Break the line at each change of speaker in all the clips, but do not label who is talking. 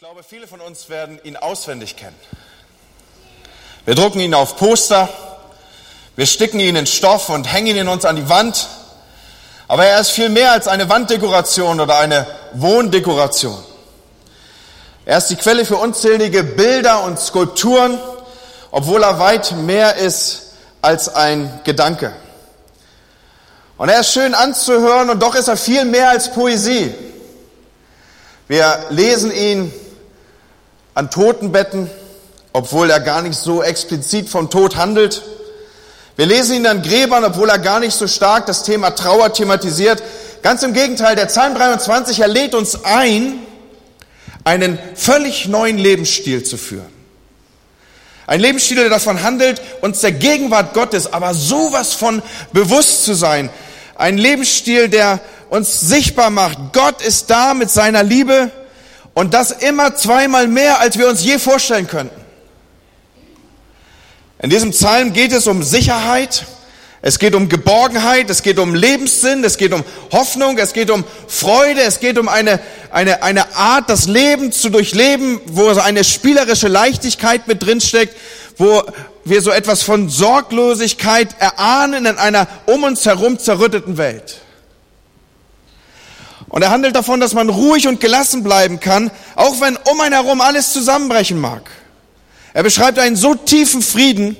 Ich glaube, viele von uns werden ihn auswendig kennen. Wir drucken ihn auf Poster, wir sticken ihn in Stoff und hängen ihn uns an die Wand. Aber er ist viel mehr als eine Wanddekoration oder eine Wohndekoration. Er ist die Quelle für unzählige Bilder und Skulpturen, obwohl er weit mehr ist als ein Gedanke. Und er ist schön anzuhören und doch ist er viel mehr als Poesie. Wir lesen ihn an Totenbetten, obwohl er gar nicht so explizit vom Tod handelt. Wir lesen ihn an Gräbern, obwohl er gar nicht so stark das Thema Trauer thematisiert. Ganz im Gegenteil, der Psalm 23, er lädt uns ein, einen völlig neuen Lebensstil zu führen. Ein Lebensstil, der davon handelt, uns der Gegenwart Gottes aber sowas von bewusst zu sein. Ein Lebensstil, der uns sichtbar macht, Gott ist da mit seiner Liebe und das immer zweimal mehr, als wir uns je vorstellen könnten. In diesem Psalm geht es um Sicherheit, es geht um Geborgenheit, es geht um Lebenssinn, es geht um Hoffnung, es geht um Freude, es geht um eine, eine, eine Art, das Leben zu durchleben, wo so eine spielerische Leichtigkeit mit drinsteckt, wo wir so etwas von Sorglosigkeit erahnen in einer um uns herum zerrütteten Welt. Und er handelt davon, dass man ruhig und gelassen bleiben kann, auch wenn um einen herum alles zusammenbrechen mag. Er beschreibt einen so tiefen Frieden,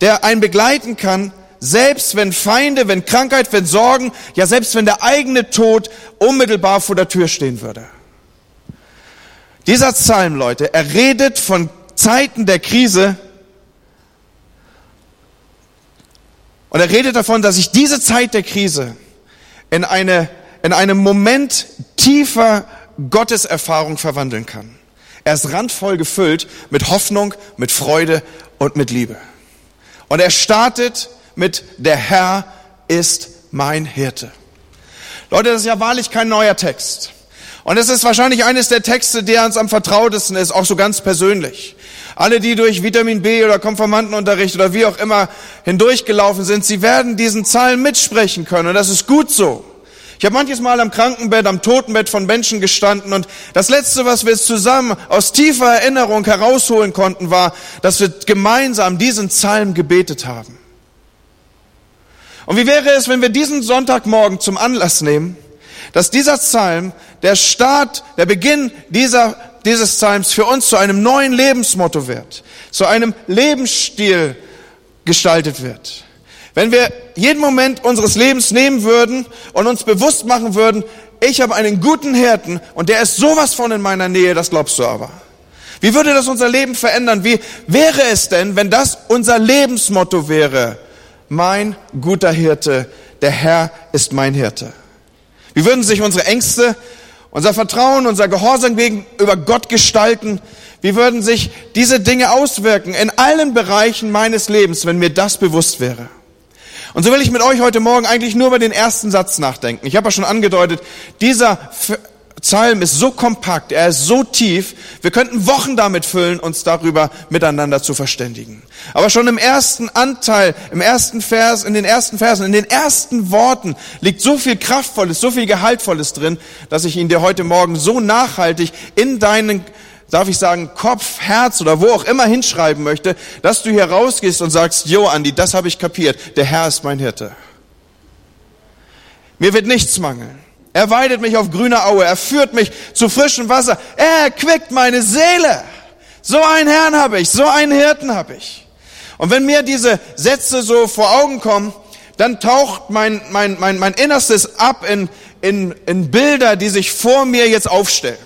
der einen begleiten kann, selbst wenn Feinde, wenn Krankheit, wenn Sorgen, ja selbst wenn der eigene Tod unmittelbar vor der Tür stehen würde. Dieser Psalm, Leute, er redet von Zeiten der Krise und er redet davon, dass sich diese Zeit der Krise in eine in einem Moment tiefer Gotteserfahrung verwandeln kann. Er ist randvoll gefüllt mit Hoffnung, mit Freude und mit Liebe. Und er startet mit der Herr ist mein Hirte. Leute, das ist ja wahrlich kein neuer Text. Und es ist wahrscheinlich eines der Texte, der uns am vertrautesten ist, auch so ganz persönlich. Alle, die durch Vitamin B oder Konformantenunterricht oder wie auch immer hindurchgelaufen sind, sie werden diesen Zahlen mitsprechen können. Und das ist gut so. Ich habe manches Mal am Krankenbett, am Totenbett von Menschen gestanden und das Letzte, was wir zusammen aus tiefer Erinnerung herausholen konnten, war, dass wir gemeinsam diesen Psalm gebetet haben. Und wie wäre es, wenn wir diesen Sonntagmorgen zum Anlass nehmen, dass dieser Psalm, der Start, der Beginn dieser, dieses Psalms für uns zu einem neuen Lebensmotto wird, zu einem Lebensstil gestaltet wird. Wenn wir jeden Moment unseres Lebens nehmen würden und uns bewusst machen würden, ich habe einen guten Hirten und der ist sowas von in meiner Nähe, das glaubst du aber. Wie würde das unser Leben verändern? Wie wäre es denn, wenn das unser Lebensmotto wäre? Mein guter Hirte, der Herr ist mein Hirte. Wie würden sich unsere Ängste, unser Vertrauen, unser Gehorsam gegenüber Gott gestalten? Wie würden sich diese Dinge auswirken in allen Bereichen meines Lebens, wenn mir das bewusst wäre? Und so will ich mit euch heute Morgen eigentlich nur über den ersten Satz nachdenken. Ich habe ja schon angedeutet, dieser Psalm ist so kompakt, er ist so tief, wir könnten Wochen damit füllen, uns darüber miteinander zu verständigen. Aber schon im ersten Anteil, im ersten Vers, in den ersten Versen, in den ersten Worten liegt so viel Kraftvolles, so viel Gehaltvolles drin, dass ich ihn dir heute Morgen so nachhaltig in deinen darf ich sagen, Kopf, Herz oder wo auch immer hinschreiben möchte, dass du hier rausgehst und sagst, Jo, Andi, das habe ich kapiert. Der Herr ist mein Hirte. Mir wird nichts mangeln. Er weidet mich auf grüner Aue. Er führt mich zu frischem Wasser. Er erquickt meine Seele. So einen Herrn habe ich. So einen Hirten habe ich. Und wenn mir diese Sätze so vor Augen kommen, dann taucht mein, mein, mein, mein Innerstes ab in, in, in Bilder, die sich vor mir jetzt aufstellen.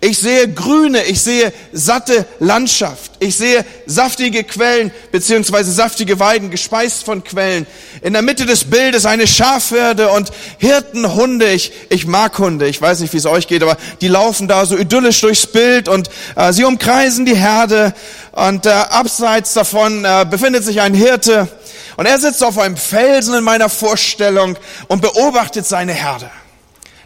Ich sehe grüne, ich sehe satte Landschaft. Ich sehe saftige Quellen beziehungsweise saftige Weiden, gespeist von Quellen. In der Mitte des Bildes eine Schafherde und Hirtenhunde. Ich, ich mag Hunde. Ich weiß nicht, wie es euch geht, aber die laufen da so idyllisch durchs Bild und äh, sie umkreisen die Herde. Und äh, abseits davon äh, befindet sich ein Hirte. Und er sitzt auf einem Felsen in meiner Vorstellung und beobachtet seine Herde.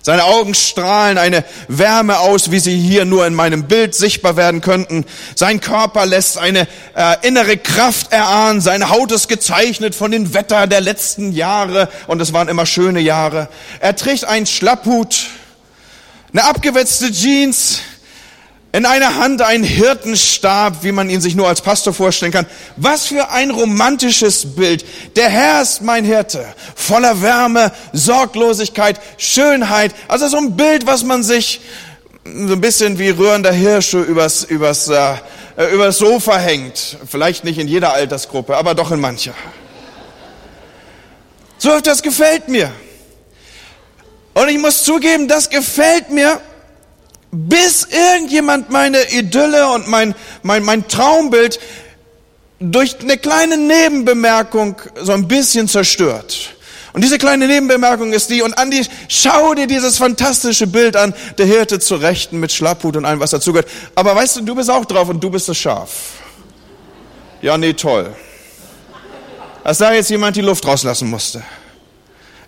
Seine Augen strahlen eine Wärme aus, wie sie hier nur in meinem Bild sichtbar werden könnten. Sein Körper lässt eine äh, innere Kraft erahnen. Seine Haut ist gezeichnet von den Wetter der letzten Jahre und es waren immer schöne Jahre. Er trägt einen Schlapphut, eine abgewetzte Jeans, In einer Hand ein Hirtenstab, wie man ihn sich nur als Pastor vorstellen kann. Was für ein romantisches Bild. Der Herr ist mein Hirte. Voller Wärme, Sorglosigkeit, Schönheit. Also so ein Bild, was man sich so ein bisschen wie rührender Hirsche übers, übers, äh, übers Sofa hängt. Vielleicht nicht in jeder Altersgruppe, aber doch in mancher. So, das gefällt mir. Und ich muss zugeben, das gefällt mir, bis irgendjemand meine Idylle und mein, mein, mein Traumbild durch eine kleine Nebenbemerkung so ein bisschen zerstört. Und diese kleine Nebenbemerkung ist die, und Andi, schau dir dieses fantastische Bild an, der Hirte zur Rechten mit Schlapphut und allem, was dazugehört. Aber weißt du, du bist auch drauf und du bist das Schaf. Ja, nee, toll. Als da jetzt jemand die Luft rauslassen musste.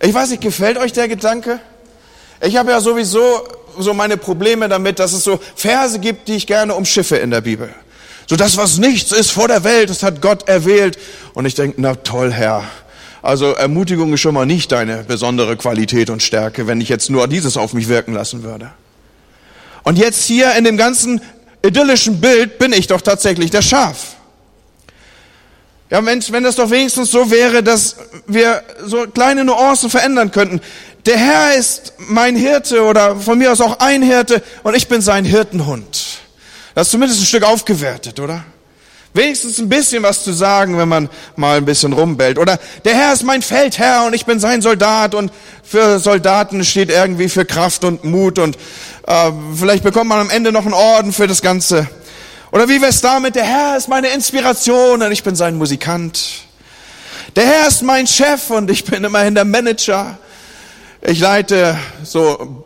Ich weiß nicht, gefällt euch der Gedanke? Ich habe ja sowieso so meine Probleme damit, dass es so Verse gibt, die ich gerne umschiffe in der Bibel. So das, was nichts ist vor der Welt, das hat Gott erwählt. Und ich denke, na toll, Herr. Also Ermutigung ist schon mal nicht deine besondere Qualität und Stärke, wenn ich jetzt nur dieses auf mich wirken lassen würde. Und jetzt hier in dem ganzen idyllischen Bild bin ich doch tatsächlich der Schaf. Ja, Mensch, wenn das doch wenigstens so wäre, dass wir so kleine Nuancen verändern könnten der Herr ist mein Hirte oder von mir aus auch ein Hirte und ich bin sein Hirtenhund. Das ist zumindest ein Stück aufgewertet, oder? Wenigstens ein bisschen was zu sagen, wenn man mal ein bisschen rumbellt. Oder der Herr ist mein Feldherr und ich bin sein Soldat und für Soldaten steht irgendwie für Kraft und Mut und äh, vielleicht bekommt man am Ende noch einen Orden für das Ganze. Oder wie wär's damit? Der Herr ist meine Inspiration und ich bin sein Musikant. Der Herr ist mein Chef und ich bin immerhin der Manager. Ich leite so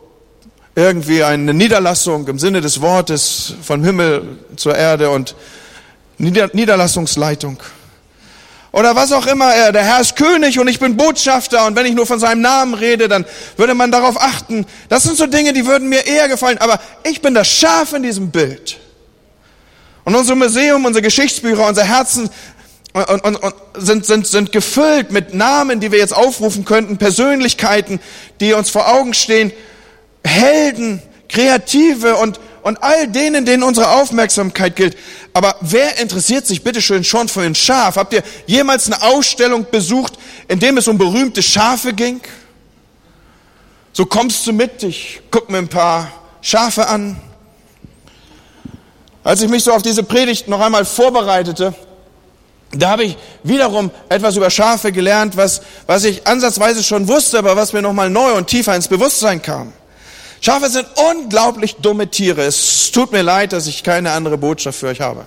irgendwie eine Niederlassung im Sinne des Wortes vom Himmel zur Erde und Nieder Niederlassungsleitung. Oder was auch immer er, der Herr ist König und ich bin Botschafter und wenn ich nur von seinem Namen rede, dann würde man darauf achten. Das sind so Dinge, die würden mir eher gefallen, aber ich bin das Schaf in diesem Bild. Und unser Museum, unsere Geschichtsbücher, unser Herzen und, und, und sind, sind, sind gefüllt mit Namen, die wir jetzt aufrufen könnten, Persönlichkeiten, die uns vor Augen stehen, Helden, Kreative und, und all denen, denen unsere Aufmerksamkeit gilt. Aber wer interessiert sich bitteschön schon für ein Schaf? Habt ihr jemals eine Ausstellung besucht, in dem es um berühmte Schafe ging? So kommst du mit, ich guck mir ein paar Schafe an. Als ich mich so auf diese Predigt noch einmal vorbereitete, da habe ich wiederum etwas über Schafe gelernt, was, was ich ansatzweise schon wusste, aber was mir nochmal neu und tiefer ins Bewusstsein kam. Schafe sind unglaublich dumme Tiere. Es tut mir leid, dass ich keine andere Botschaft für euch habe.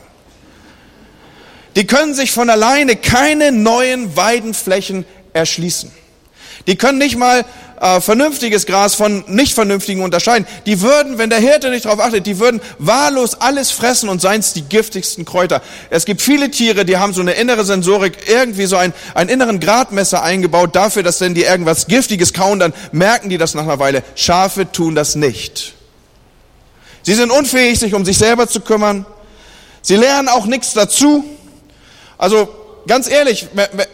Die können sich von alleine keine neuen Weidenflächen erschließen. Die können nicht mal äh, vernünftiges Gras von nicht vernünftigen unterscheiden. Die würden, wenn der Hirte nicht darauf achtet, die würden wahllos alles fressen und seien es die giftigsten Kräuter. Es gibt viele Tiere, die haben so eine innere Sensorik, irgendwie so ein, einen inneren Gradmesser eingebaut dafür, dass wenn die irgendwas Giftiges kauen, dann merken die das nach einer Weile. Schafe tun das nicht. Sie sind unfähig, sich um sich selber zu kümmern. Sie lernen auch nichts dazu. Also ganz ehrlich,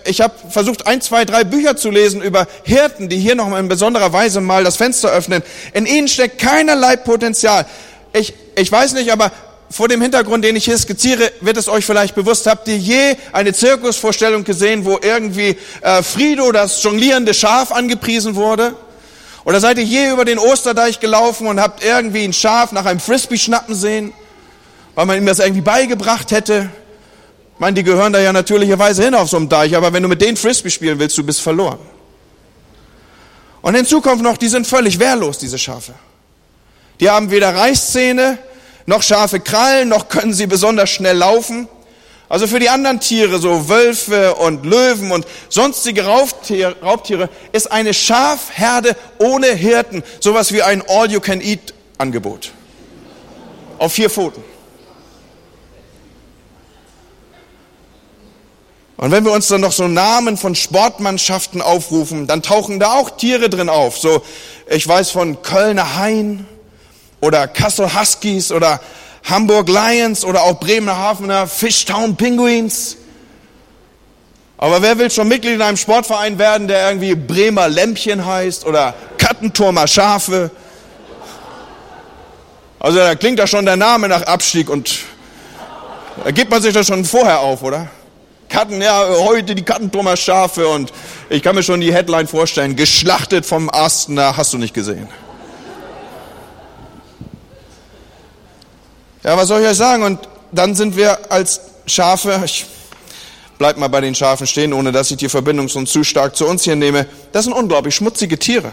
ich habe versucht, ein, zwei, drei Bücher zu lesen über Hirten, die hier noch in besonderer Weise mal das Fenster öffnen. In ihnen steckt keinerlei Potenzial. Ich, ich weiß nicht, aber vor dem Hintergrund, den ich hier skizziere, wird es euch vielleicht bewusst. Habt ihr je eine Zirkusvorstellung gesehen, wo irgendwie äh, Frido, das jonglierende Schaf, angepriesen wurde? Oder seid ihr je über den Osterdeich gelaufen und habt irgendwie ein Schaf nach einem Frisbee schnappen sehen, weil man ihm das irgendwie beigebracht hätte? Ich meine, die gehören da ja natürlicherweise hin auf so einem Deich, aber wenn du mit denen Frisbee spielen willst, du bist verloren. Und hinzu kommt noch, die sind völlig wehrlos, diese Schafe. Die haben weder Reißzähne, noch scharfe Krallen, noch können sie besonders schnell laufen. Also für die anderen Tiere, so Wölfe und Löwen und sonstige Raubtiere, Raubtiere ist eine Schafherde ohne Hirten sowas wie ein All-You-Can-Eat-Angebot. Auf vier Pfoten. Und wenn wir uns dann noch so Namen von Sportmannschaften aufrufen, dann tauchen da auch Tiere drin auf. So, ich weiß von Kölner Hain oder Kassel Huskies oder Hamburg Lions oder auch Bremerhavener Fishtown Penguins. Aber wer will schon Mitglied in einem Sportverein werden, der irgendwie Bremer Lämpchen heißt oder Kattenturmer Schafe? Also da klingt da schon der Name nach Abstieg und da gibt man sich das schon vorher auf, oder? Karten, ja, heute die Kartentrummer Schafe und ich kann mir schon die Headline vorstellen, geschlachtet vom Asten, da hast du nicht gesehen. Ja, was soll ich euch sagen? Und dann sind wir als Schafe, ich bleib mal bei den Schafen stehen, ohne dass ich die Verbindung so zu stark zu uns hier nehme, das sind unglaublich schmutzige Tiere.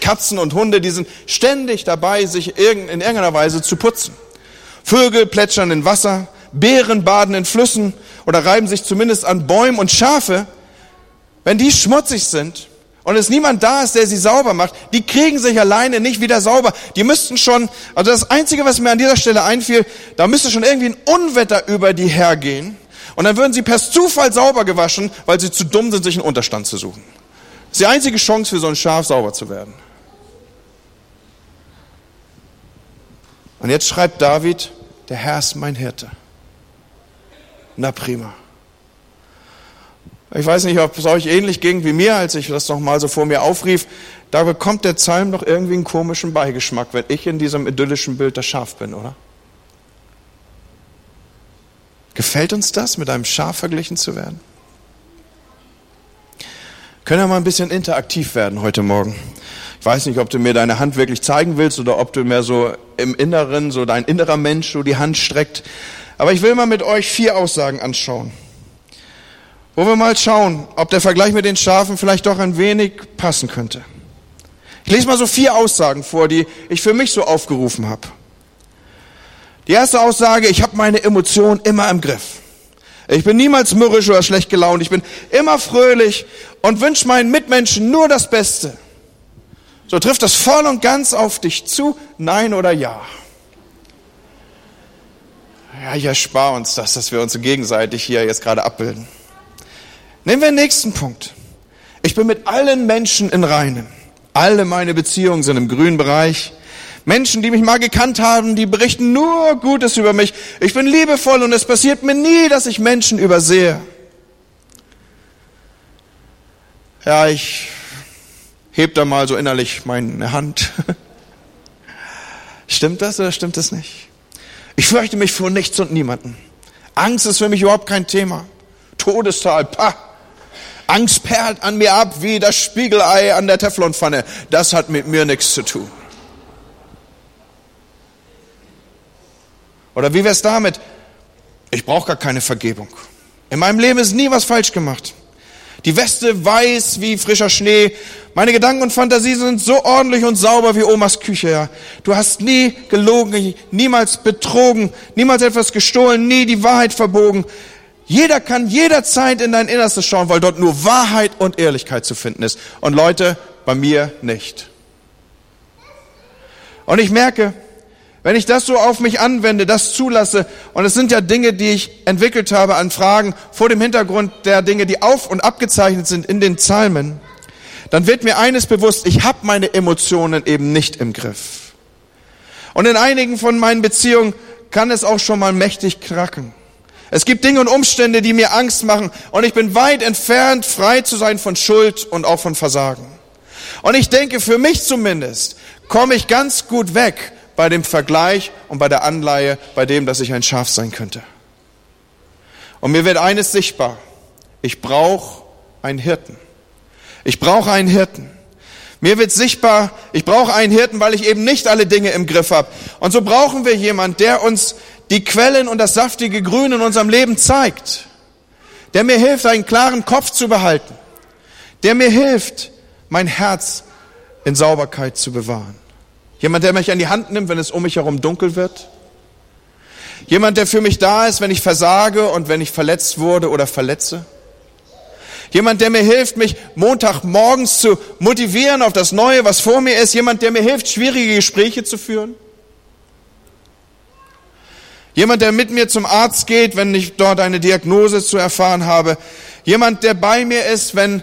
Katzen und Hunde, die sind ständig dabei, sich in irgendeiner Weise zu putzen. Vögel plätschern in Wasser, Bären baden in Flüssen oder reiben sich zumindest an Bäumen und Schafe, wenn die schmutzig sind und es niemand da ist, der sie sauber macht, die kriegen sich alleine nicht wieder sauber. Die müssten schon, also das Einzige, was mir an dieser Stelle einfiel, da müsste schon irgendwie ein Unwetter über die hergehen und dann würden sie per Zufall sauber gewaschen, weil sie zu dumm sind, sich einen Unterstand zu suchen. Das ist die einzige Chance für so ein Schaf sauber zu werden. Und jetzt schreibt David, der Herr ist mein Hirte. Na prima. Ich weiß nicht, ob es euch ähnlich ging wie mir, als ich das nochmal so vor mir aufrief. Da bekommt der Psalm doch irgendwie einen komischen Beigeschmack, wenn ich in diesem idyllischen Bild das Schaf bin, oder? Gefällt uns das, mit einem Schaf verglichen zu werden? Können wir mal ein bisschen interaktiv werden heute Morgen? Ich weiß nicht, ob du mir deine Hand wirklich zeigen willst oder ob du mehr so im Inneren, so dein innerer Mensch so die Hand streckt. Aber ich will mal mit euch vier Aussagen anschauen. Wo wir mal schauen, ob der Vergleich mit den Schafen vielleicht doch ein wenig passen könnte. Ich lese mal so vier Aussagen vor, die ich für mich so aufgerufen habe. Die erste Aussage, ich habe meine Emotionen immer im Griff. Ich bin niemals mürrisch oder schlecht gelaunt. Ich bin immer fröhlich und wünsche meinen Mitmenschen nur das Beste. So trifft das voll und ganz auf dich zu, nein oder ja. Ja, ich erspare uns das, dass wir uns gegenseitig hier jetzt gerade abbilden. Nehmen wir den nächsten Punkt. Ich bin mit allen Menschen in Reinen. Alle meine Beziehungen sind im grünen Bereich. Menschen, die mich mal gekannt haben, die berichten nur Gutes über mich. Ich bin liebevoll und es passiert mir nie, dass ich Menschen übersehe. Ja, ich heb da mal so innerlich meine Hand. stimmt das oder stimmt das nicht? Ich fürchte mich vor nichts und niemanden. Angst ist für mich überhaupt kein Thema. Todestal, pah. Angst perlt an mir ab wie das Spiegelei an der Teflonpfanne. Das hat mit mir nichts zu tun. Oder wie wäre es damit? Ich brauche gar keine Vergebung. In meinem Leben ist nie was falsch gemacht. Die Weste weiß wie frischer Schnee. Meine Gedanken und Fantasien sind so ordentlich und sauber wie Omas Küche. Ja. Du hast nie gelogen, niemals betrogen, niemals etwas gestohlen, nie die Wahrheit verbogen. Jeder kann jederzeit in dein Innerstes schauen, weil dort nur Wahrheit und Ehrlichkeit zu finden ist. Und Leute, bei mir nicht. Und ich merke, wenn ich das so auf mich anwende, das zulasse, und es sind ja Dinge, die ich entwickelt habe an Fragen vor dem Hintergrund der Dinge, die auf und abgezeichnet sind in den Psalmen, dann wird mir eines bewusst, ich habe meine Emotionen eben nicht im Griff. Und in einigen von meinen Beziehungen kann es auch schon mal mächtig kracken. Es gibt Dinge und Umstände, die mir Angst machen, und ich bin weit entfernt, frei zu sein von Schuld und auch von Versagen. Und ich denke, für mich zumindest komme ich ganz gut weg bei dem Vergleich und bei der Anleihe, bei dem, dass ich ein Schaf sein könnte. Und mir wird eines sichtbar. Ich brauche einen Hirten. Ich brauche einen Hirten. Mir wird sichtbar, ich brauche einen Hirten, weil ich eben nicht alle Dinge im Griff habe. Und so brauchen wir jemand, der uns die Quellen und das saftige Grün in unserem Leben zeigt. Der mir hilft, einen klaren Kopf zu behalten. Der mir hilft, mein Herz in Sauberkeit zu bewahren. Jemand, der mich an die Hand nimmt, wenn es um mich herum dunkel wird. Jemand, der für mich da ist, wenn ich versage und wenn ich verletzt wurde oder verletze. Jemand, der mir hilft, mich Montagmorgens zu motivieren auf das Neue, was vor mir ist. Jemand, der mir hilft, schwierige Gespräche zu führen. Jemand, der mit mir zum Arzt geht, wenn ich dort eine Diagnose zu erfahren habe. Jemand, der bei mir ist, wenn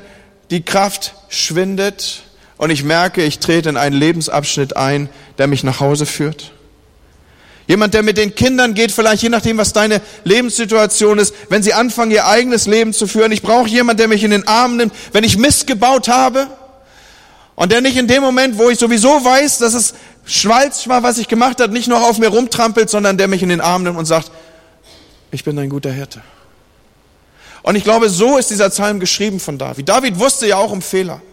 die Kraft schwindet und ich merke, ich trete in einen Lebensabschnitt ein, der mich nach Hause führt. Jemand, der mit den Kindern geht, vielleicht je nachdem, was deine Lebenssituation ist, wenn sie anfangen, ihr eigenes Leben zu führen. Ich brauche jemand, der mich in den Arm nimmt, wenn ich Mist gebaut habe. Und der nicht in dem Moment, wo ich sowieso weiß, dass es schwalzt mal, was ich gemacht habe, nicht nur auf mir rumtrampelt, sondern der mich in den Arm nimmt und sagt, ich bin ein guter Hirte. Und ich glaube, so ist dieser Psalm geschrieben von David. David wusste ja auch um Fehler.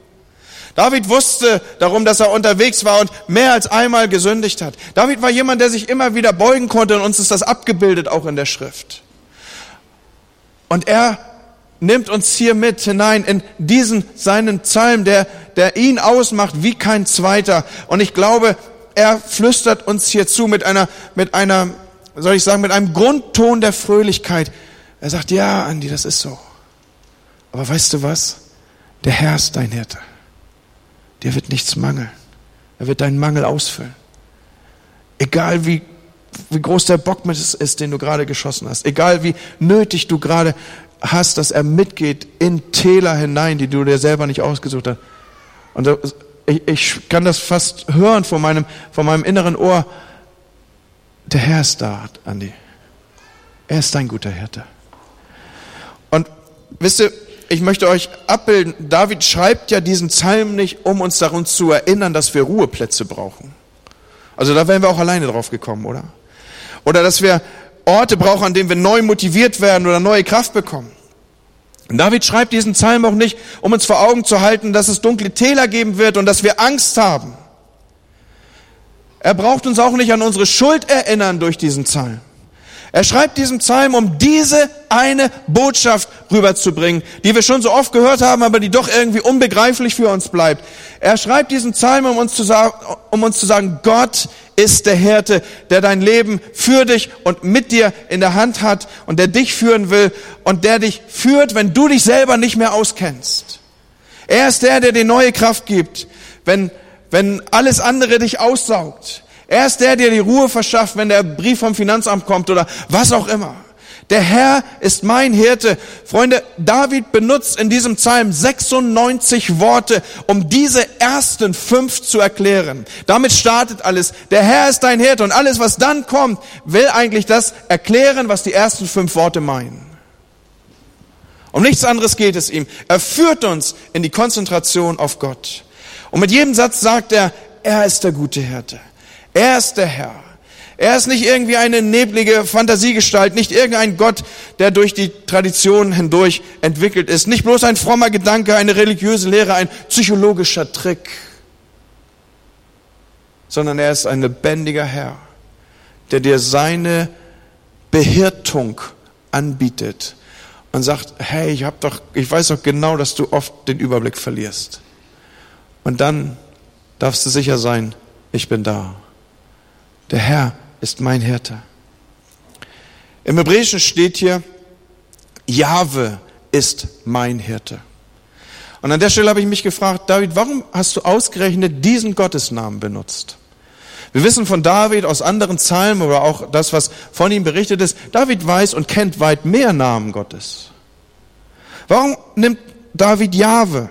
David wusste darum, dass er unterwegs war und mehr als einmal gesündigt hat. David war jemand, der sich immer wieder beugen konnte und uns ist das abgebildet auch in der Schrift. Und er nimmt uns hier mit hinein in diesen seinen Psalm, der, der ihn ausmacht wie kein zweiter. Und ich glaube, er flüstert uns hier zu mit einer, mit einer, soll ich sagen, mit einem Grundton der Fröhlichkeit. Er sagt, ja, Andi, das ist so. Aber weißt du was? Der Herr ist dein Hirte. Dir wird nichts mangeln. Er wird deinen Mangel ausfüllen. Egal wie, wie groß der Bock mit ist, den du gerade geschossen hast. Egal wie nötig du gerade hast, dass er mitgeht in Täler hinein, die du dir selber nicht ausgesucht hast. Und ich, ich kann das fast hören von meinem, von meinem inneren Ohr. Der Herr ist da, Andi. Er ist dein guter Hirte. Und wisst ihr, ich möchte euch abbilden, David schreibt ja diesen Psalm nicht, um uns daran zu erinnern, dass wir Ruheplätze brauchen. Also da wären wir auch alleine drauf gekommen, oder? Oder dass wir Orte brauchen, an denen wir neu motiviert werden oder neue Kraft bekommen. David schreibt diesen Psalm auch nicht, um uns vor Augen zu halten, dass es dunkle Täler geben wird und dass wir Angst haben. Er braucht uns auch nicht an unsere Schuld erinnern durch diesen Psalm. Er schreibt diesen Psalm, um diese eine Botschaft rüberzubringen, die wir schon so oft gehört haben, aber die doch irgendwie unbegreiflich für uns bleibt. Er schreibt diesen Psalm, um uns zu sagen, um uns zu sagen Gott ist der Hirte, der dein Leben für dich und mit dir in der Hand hat und der dich führen will und der dich führt, wenn du dich selber nicht mehr auskennst. Er ist der, der dir neue Kraft gibt, wenn, wenn alles andere dich aussaugt. Er ist der, der die Ruhe verschafft, wenn der Brief vom Finanzamt kommt oder was auch immer. Der Herr ist mein Hirte. Freunde, David benutzt in diesem Psalm 96 Worte, um diese ersten fünf zu erklären. Damit startet alles. Der Herr ist dein Hirte und alles, was dann kommt, will eigentlich das erklären, was die ersten fünf Worte meinen. Um nichts anderes geht es ihm. Er führt uns in die Konzentration auf Gott. Und mit jedem Satz sagt er, er ist der gute Hirte. Er ist der Herr. Er ist nicht irgendwie eine neblige Fantasiegestalt, nicht irgendein Gott, der durch die Tradition hindurch entwickelt ist, nicht bloß ein frommer Gedanke, eine religiöse Lehre, ein psychologischer Trick, sondern er ist ein lebendiger Herr, der dir seine Behirtung anbietet und sagt, hey, ich hab doch, ich weiß doch genau, dass du oft den Überblick verlierst. Und dann darfst du sicher sein, ich bin da. Der Herr ist mein Hirte. Im Hebräischen steht hier, Jahwe ist mein Hirte. Und an der Stelle habe ich mich gefragt, David, warum hast du ausgerechnet diesen Gottesnamen benutzt? Wir wissen von David aus anderen Psalmen oder auch das, was von ihm berichtet ist, David weiß und kennt weit mehr Namen Gottes. Warum nimmt David Jahwe?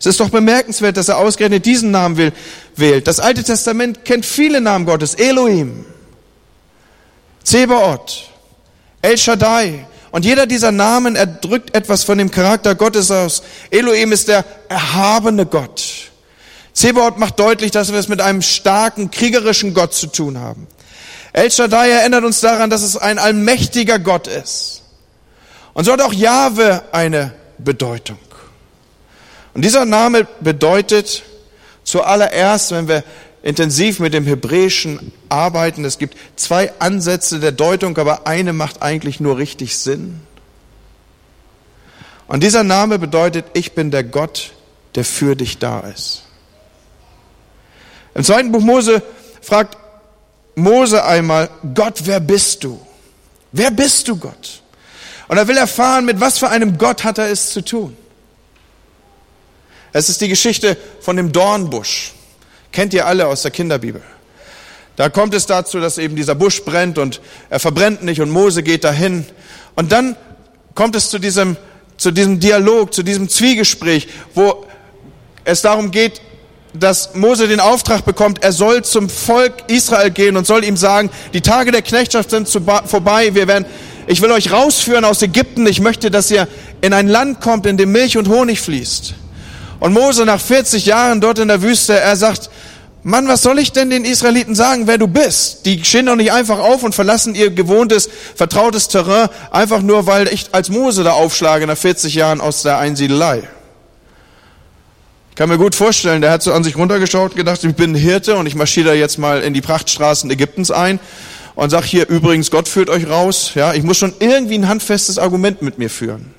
Es ist doch bemerkenswert, dass er ausgerechnet diesen Namen will, wählt. Das Alte Testament kennt viele Namen Gottes. Elohim, Zebaoth, El Shaddai. Und jeder dieser Namen erdrückt etwas von dem Charakter Gottes aus. Elohim ist der erhabene Gott. Zebaoth macht deutlich, dass wir es mit einem starken, kriegerischen Gott zu tun haben. El Shaddai erinnert uns daran, dass es ein allmächtiger Gott ist. Und so hat auch Jahwe eine Bedeutung. Und dieser Name bedeutet zuallererst, wenn wir intensiv mit dem Hebräischen arbeiten, es gibt zwei Ansätze der Deutung, aber eine macht eigentlich nur richtig Sinn. Und dieser Name bedeutet, ich bin der Gott, der für dich da ist. Im zweiten Buch Mose fragt Mose einmal, Gott, wer bist du? Wer bist du, Gott? Und er will erfahren, mit was für einem Gott hat er es zu tun. Es ist die Geschichte von dem Dornbusch. Kennt ihr alle aus der Kinderbibel. Da kommt es dazu, dass eben dieser Busch brennt und er verbrennt nicht und Mose geht dahin. Und dann kommt es zu diesem, zu diesem Dialog, zu diesem Zwiegespräch, wo es darum geht, dass Mose den Auftrag bekommt, er soll zum Volk Israel gehen und soll ihm sagen, die Tage der Knechtschaft sind vorbei, wir werden, ich will euch rausführen aus Ägypten, ich möchte, dass ihr in ein Land kommt, in dem Milch und Honig fließt. Und Mose nach 40 Jahren dort in der Wüste, er sagt, Mann, was soll ich denn den Israeliten sagen, wer du bist? Die stehen doch nicht einfach auf und verlassen ihr gewohntes, vertrautes Terrain, einfach nur, weil ich als Mose da aufschlage nach 40 Jahren aus der Einsiedelei. Ich kann mir gut vorstellen, der hat so an sich runtergeschaut und gedacht, ich bin Hirte und ich marschiere da jetzt mal in die Prachtstraßen Ägyptens ein und sag hier, übrigens, Gott führt euch raus. Ja, ich muss schon irgendwie ein handfestes Argument mit mir führen.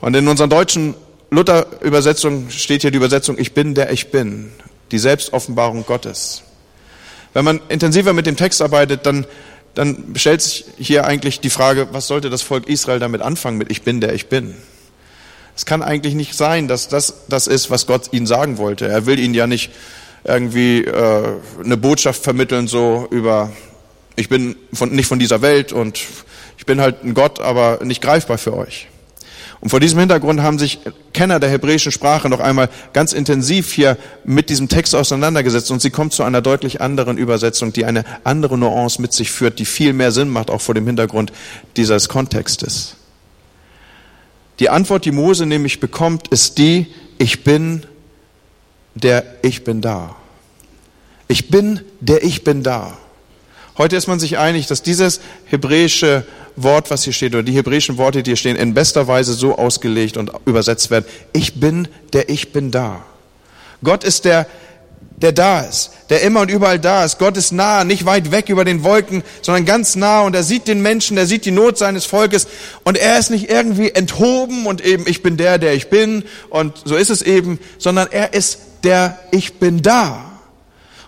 Und in unseren deutschen Luther-Übersetzung steht hier die Übersetzung, ich bin der ich bin, die Selbstoffenbarung Gottes. Wenn man intensiver mit dem Text arbeitet, dann, dann stellt sich hier eigentlich die Frage, was sollte das Volk Israel damit anfangen mit ich bin der ich bin? Es kann eigentlich nicht sein, dass das das ist, was Gott ihnen sagen wollte. Er will ihnen ja nicht irgendwie äh, eine Botschaft vermitteln, so über ich bin von, nicht von dieser Welt und ich bin halt ein Gott, aber nicht greifbar für euch. Und vor diesem Hintergrund haben sich Kenner der hebräischen Sprache noch einmal ganz intensiv hier mit diesem Text auseinandergesetzt und sie kommt zu einer deutlich anderen Übersetzung, die eine andere Nuance mit sich führt, die viel mehr Sinn macht, auch vor dem Hintergrund dieses Kontextes. Die Antwort, die Mose nämlich bekommt, ist die, ich bin der Ich bin da. Ich bin der Ich bin da. Heute ist man sich einig, dass dieses hebräische Wort, was hier steht, oder die hebräischen Worte, die hier stehen, in bester Weise so ausgelegt und übersetzt werden. Ich bin der Ich bin da. Gott ist der, der da ist, der immer und überall da ist. Gott ist nah, nicht weit weg über den Wolken, sondern ganz nah und er sieht den Menschen, er sieht die Not seines Volkes und er ist nicht irgendwie enthoben und eben ich bin der, der ich bin und so ist es eben, sondern er ist der Ich bin da.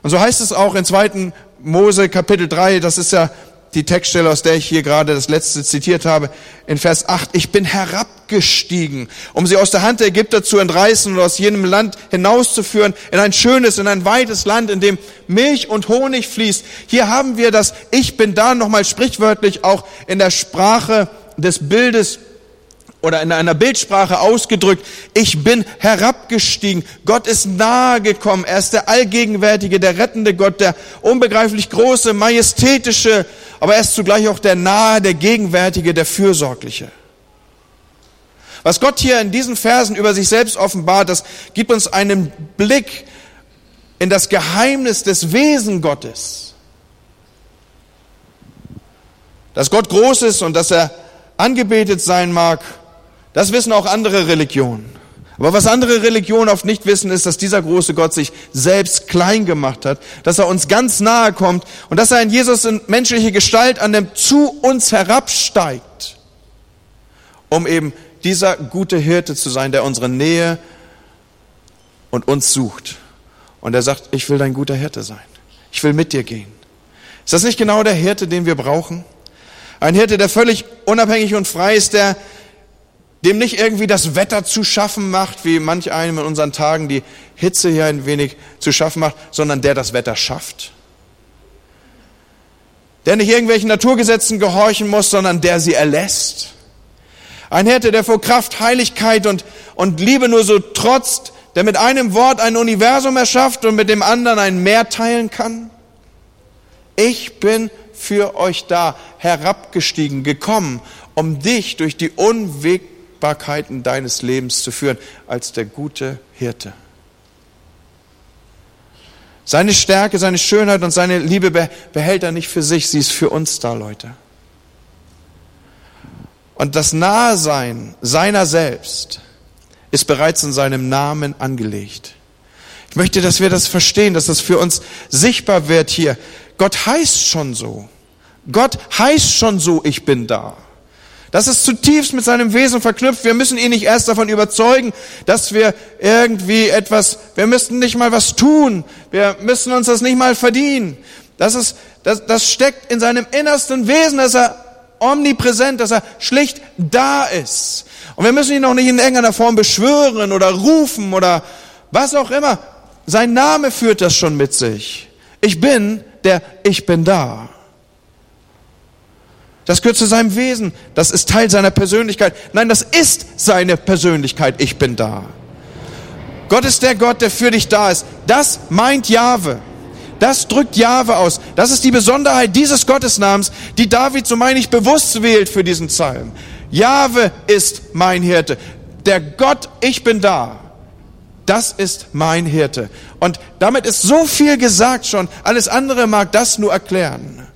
Und so heißt es auch in 2. Mose Kapitel 3, das ist ja die Textstelle, aus der ich hier gerade das letzte zitiert habe, in Vers 8, ich bin herabgestiegen, um sie aus der Hand der Ägypter zu entreißen und aus jenem Land hinauszuführen in ein schönes, in ein weites Land, in dem Milch und Honig fließt. Hier haben wir das Ich bin da nochmal sprichwörtlich auch in der Sprache des Bildes oder in einer Bildsprache ausgedrückt, ich bin herabgestiegen. Gott ist nahe gekommen. Er ist der allgegenwärtige, der rettende Gott, der unbegreiflich große, majestätische, aber er ist zugleich auch der nahe, der gegenwärtige, der fürsorgliche. Was Gott hier in diesen Versen über sich selbst offenbart, das gibt uns einen Blick in das Geheimnis des Wesen Gottes. Dass Gott groß ist und dass er angebetet sein mag das wissen auch andere Religionen. Aber was andere Religionen oft nicht wissen, ist, dass dieser große Gott sich selbst klein gemacht hat, dass er uns ganz nahe kommt und dass er in Jesus in menschliche Gestalt an dem zu uns herabsteigt, um eben dieser gute Hirte zu sein, der unsere Nähe und uns sucht. Und er sagt, ich will dein guter Hirte sein. Ich will mit dir gehen. Ist das nicht genau der Hirte, den wir brauchen? Ein Hirte, der völlig unabhängig und frei ist, der dem nicht irgendwie das Wetter zu schaffen macht, wie manch einem in unseren Tagen die Hitze hier ein wenig zu schaffen macht, sondern der das Wetter schafft. Der nicht irgendwelchen Naturgesetzen gehorchen muss, sondern der sie erlässt. Ein Hirte, der vor Kraft, Heiligkeit und, und Liebe nur so trotzt, der mit einem Wort ein Universum erschafft und mit dem anderen ein Meer teilen kann. Ich bin für euch da herabgestiegen, gekommen, um dich durch die Unweg Kostbarkeiten deines Lebens zu führen als der gute Hirte. Seine Stärke, seine Schönheit und seine Liebe behält er nicht für sich, sie ist für uns da, Leute. Und das Nahesein seiner selbst ist bereits in seinem Namen angelegt. Ich möchte, dass wir das verstehen, dass das für uns sichtbar wird hier. Gott heißt schon so. Gott heißt schon so, ich bin da. Das ist zutiefst mit seinem Wesen verknüpft. Wir müssen ihn nicht erst davon überzeugen, dass wir irgendwie etwas, wir müssten nicht mal was tun. Wir müssen uns das nicht mal verdienen. Das ist, das, das steckt in seinem innersten Wesen, dass er omnipräsent, dass er schlicht da ist. Und wir müssen ihn auch nicht in irgendeiner Form beschwören oder rufen oder was auch immer. Sein Name führt das schon mit sich. Ich bin der Ich bin da. Das gehört zu seinem Wesen. Das ist Teil seiner Persönlichkeit. Nein, das ist seine Persönlichkeit. Ich bin da. Gott ist der Gott, der für dich da ist. Das meint Jahwe. Das drückt Jahwe aus. Das ist die Besonderheit dieses Gottesnamens, die David, so meine ich, bewusst wählt für diesen Psalm. Jahwe ist mein Hirte. Der Gott, ich bin da. das ist mein Hirte. Und damit ist so viel gesagt schon. Alles andere mag das nur erklären.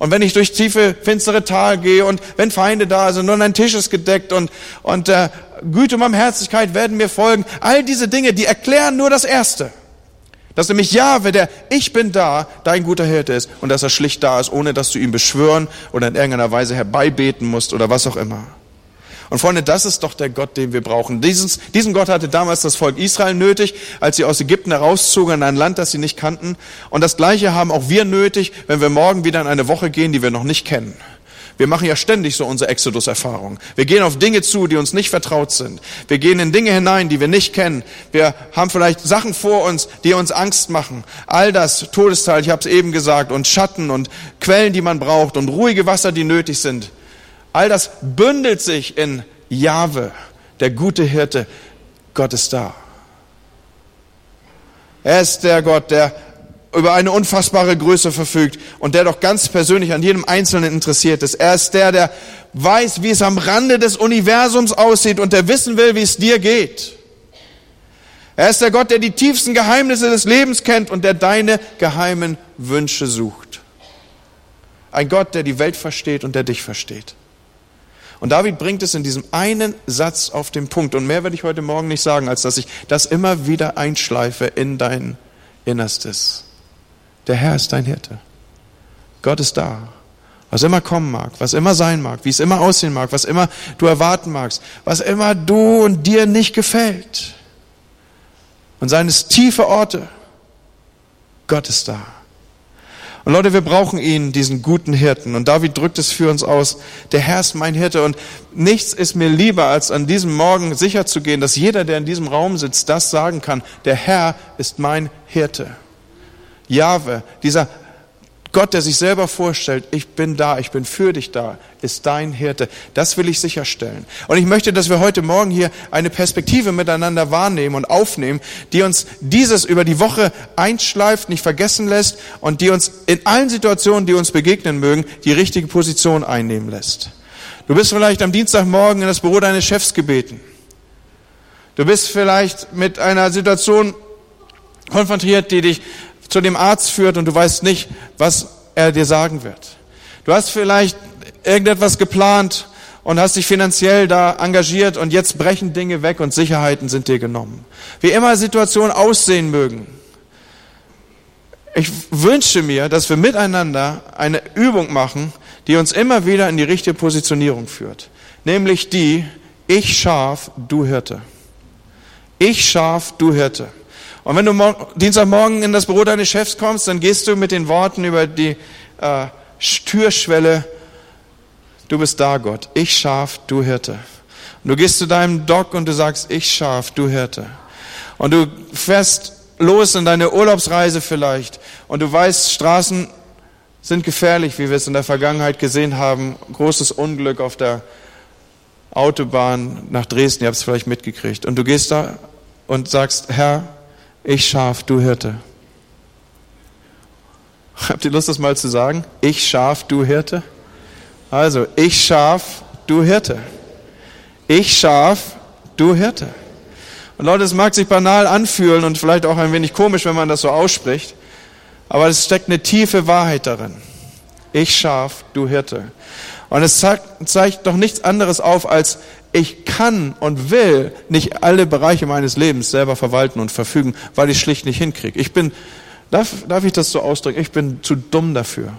Und wenn ich durch tiefe, finstere Tal gehe und wenn Feinde da sind und ein Tisch ist gedeckt und, und äh, Güte und Barmherzigkeit werden mir folgen, all diese Dinge, die erklären nur das Erste. Dass nämlich Jahwe, der Ich bin da, dein guter Hirte ist und dass er schlicht da ist, ohne dass du ihn beschwören oder in irgendeiner Weise herbeibeten musst oder was auch immer. Und Freunde, das ist doch der Gott, den wir brauchen. Dieses, diesen Gott hatte damals das Volk Israel nötig, als sie aus Ägypten herauszogen in ein Land, das sie nicht kannten. Und das Gleiche haben auch wir nötig, wenn wir morgen wieder in eine Woche gehen, die wir noch nicht kennen. Wir machen ja ständig so unsere Exodus-Erfahrung. Wir gehen auf Dinge zu, die uns nicht vertraut sind. Wir gehen in Dinge hinein, die wir nicht kennen. Wir haben vielleicht Sachen vor uns, die uns Angst machen. All das, Todesteil, ich habe es eben gesagt, und Schatten und Quellen, die man braucht und ruhige Wasser, die nötig sind. All das bündelt sich in Jahwe, der gute Hirte. Gott ist da. Er ist der Gott, der über eine unfassbare Größe verfügt und der doch ganz persönlich an jedem Einzelnen interessiert ist. Er ist der, der weiß, wie es am Rande des Universums aussieht und der wissen will, wie es dir geht. Er ist der Gott, der die tiefsten Geheimnisse des Lebens kennt und der deine geheimen Wünsche sucht. Ein Gott, der die Welt versteht und der dich versteht. Und David bringt es in diesem einen Satz auf den Punkt. Und mehr werde ich heute Morgen nicht sagen, als dass ich das immer wieder einschleife in dein Innerstes. Der Herr ist dein Hirte. Gott ist da. Was immer kommen mag, was immer sein mag, wie es immer aussehen mag, was immer du erwarten magst, was immer du und dir nicht gefällt. Und seines tiefe Orte. Gott ist da. Und Leute, wir brauchen ihn, diesen guten Hirten. Und David drückt es für uns aus. Der Herr ist mein Hirte. Und nichts ist mir lieber, als an diesem Morgen sicher zu gehen, dass jeder, der in diesem Raum sitzt, das sagen kann. Der Herr ist mein Hirte. Jahwe, dieser Gott, der sich selber vorstellt, ich bin da, ich bin für dich da, ist dein Hirte. Das will ich sicherstellen. Und ich möchte, dass wir heute Morgen hier eine Perspektive miteinander wahrnehmen und aufnehmen, die uns dieses über die Woche einschleift, nicht vergessen lässt und die uns in allen Situationen, die uns begegnen mögen, die richtige Position einnehmen lässt. Du bist vielleicht am Dienstagmorgen in das Büro deines Chefs gebeten. Du bist vielleicht mit einer Situation konfrontiert, die dich zu dem Arzt führt und du weißt nicht, was er dir sagen wird. Du hast vielleicht irgendetwas geplant und hast dich finanziell da engagiert und jetzt brechen Dinge weg und Sicherheiten sind dir genommen. Wie immer Situationen aussehen mögen. Ich wünsche mir, dass wir miteinander eine Übung machen, die uns immer wieder in die richtige Positionierung führt. Nämlich die, ich Schaf, du Hirte. Ich Schaf, du Hirte. Und wenn du Dienstagmorgen in das Büro deines Chefs kommst, dann gehst du mit den Worten über die äh, Türschwelle, du bist da, Gott, ich Schaf, du Hirte. Und du gehst zu deinem Doc und du sagst, ich Schaf, du Hirte. Und du fährst los in deine Urlaubsreise vielleicht und du weißt, Straßen sind gefährlich, wie wir es in der Vergangenheit gesehen haben. Großes Unglück auf der Autobahn nach Dresden, ihr habt es vielleicht mitgekriegt. Und du gehst da und sagst, Herr, ich Schaf, du Hirte. Habt ihr Lust, das mal zu sagen? Ich Schaf, du Hirte? Also, ich Schaf, du Hirte. Ich Schaf, du Hirte. Und Leute, es mag sich banal anfühlen und vielleicht auch ein wenig komisch, wenn man das so ausspricht, aber es steckt eine tiefe Wahrheit darin. Ich Schaf, du Hirte. Und es zeigt, doch nichts anderes auf, als ich kann und will nicht alle Bereiche meines Lebens selber verwalten und verfügen, weil ich schlicht nicht hinkriege. Ich bin, darf, darf ich das so ausdrücken, ich bin zu dumm dafür.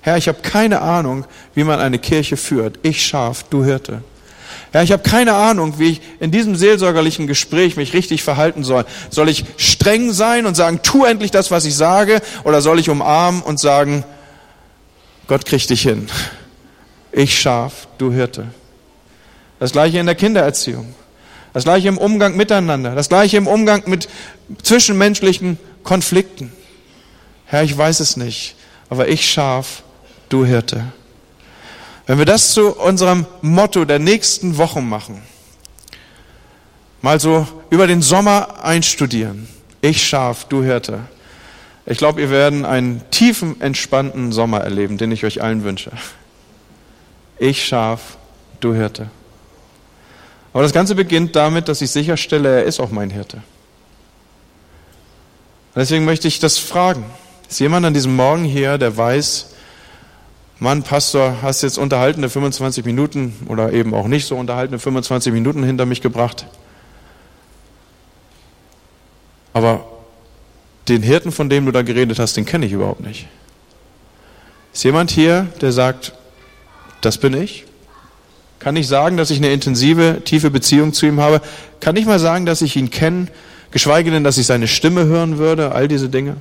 Herr, ich habe keine Ahnung, wie man eine Kirche führt. Ich Schaf, du Hirte. Ja, ich habe keine Ahnung, wie ich in diesem seelsorgerlichen Gespräch mich richtig verhalten soll. Soll ich streng sein und sagen, tu endlich das, was ich sage, oder soll ich umarmen und sagen, Gott kriegt dich hin. Ich Schaf, du Hirte. Das gleiche in der Kindererziehung. Das gleiche im Umgang miteinander. Das gleiche im Umgang mit zwischenmenschlichen Konflikten. Herr, ich weiß es nicht, aber ich Schaf, du Hirte. Wenn wir das zu unserem Motto der nächsten Wochen machen, mal so über den Sommer einstudieren. Ich Schaf, du Hirte. Ich glaube, ihr werden einen tiefen, entspannten Sommer erleben, den ich euch allen wünsche. Ich Schaf, du Hirte. Aber das Ganze beginnt damit, dass ich sicherstelle, er ist auch mein Hirte. deswegen möchte ich das fragen. Ist jemand an diesem Morgen hier, der weiß, Mann, Pastor, hast jetzt unterhaltene 25 Minuten oder eben auch nicht so unterhaltene 25 Minuten hinter mich gebracht. Aber den Hirten, von dem du da geredet hast, den kenne ich überhaupt nicht. Ist jemand hier, der sagt, das bin ich? Kann ich sagen, dass ich eine intensive, tiefe Beziehung zu ihm habe? Kann ich mal sagen, dass ich ihn kenne, geschweige denn, dass ich seine Stimme hören würde? All diese Dinge.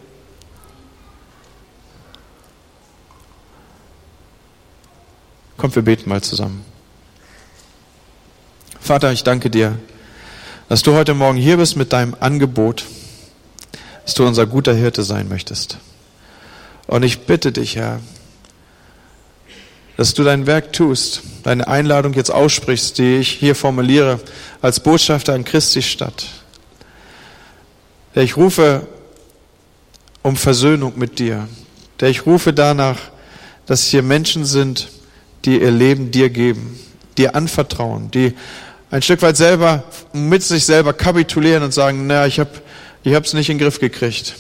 Kommt, wir beten mal zusammen. Vater, ich danke dir, dass du heute Morgen hier bist mit deinem Angebot, dass du unser guter Hirte sein möchtest. Und ich bitte dich, Herr, dass du dein Werk tust, deine Einladung jetzt aussprichst, die ich hier formuliere, als Botschafter an Christi Stadt. Der ich rufe um Versöhnung mit dir, der ich rufe danach, dass hier Menschen sind, die ihr Leben dir geben, dir anvertrauen, die ein Stück weit selber mit sich selber kapitulieren und sagen, naja, ich habe ich es nicht in den Griff gekriegt.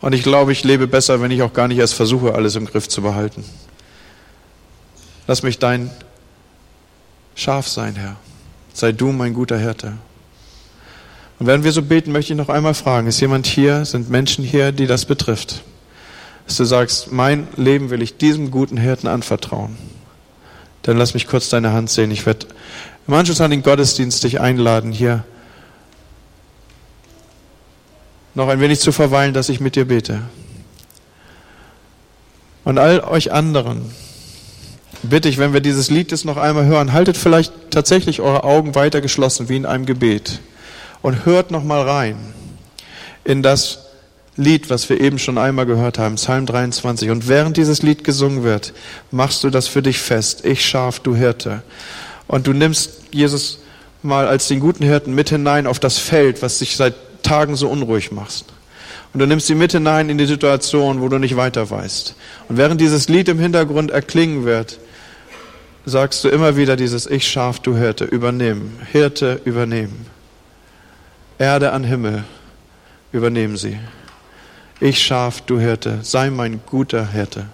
Und ich glaube, ich lebe besser, wenn ich auch gar nicht erst versuche, alles im Griff zu behalten. Lass mich dein Schaf sein, Herr. Sei du mein guter Hirte. Und während wir so beten, möchte ich noch einmal fragen, ist jemand hier, sind Menschen hier, die das betrifft? Dass du sagst, mein Leben will ich diesem guten Hirten anvertrauen dann lass mich kurz deine Hand sehen. Ich werde im Anschluss an den Gottesdienst dich einladen, hier noch ein wenig zu verweilen, dass ich mit dir bete. Und all euch anderen bitte ich, wenn wir dieses Lied jetzt noch einmal hören, haltet vielleicht tatsächlich eure Augen weiter geschlossen wie in einem Gebet und hört noch mal rein in das Lied, was wir eben schon einmal gehört haben, Psalm 23. Und während dieses Lied gesungen wird, machst du das für dich fest. Ich Schaf, du Hirte. Und du nimmst Jesus mal als den guten Hirten mit hinein auf das Feld, was dich seit Tagen so unruhig macht. Und du nimmst sie mit hinein in die Situation, wo du nicht weiter weißt. Und während dieses Lied im Hintergrund erklingen wird, sagst du immer wieder dieses Ich Schaf, du Hirte, übernehmen. Hirte, übernehmen. Erde an Himmel, übernehmen sie. Ich Schaf, du Hirte, sei mein guter Hirte.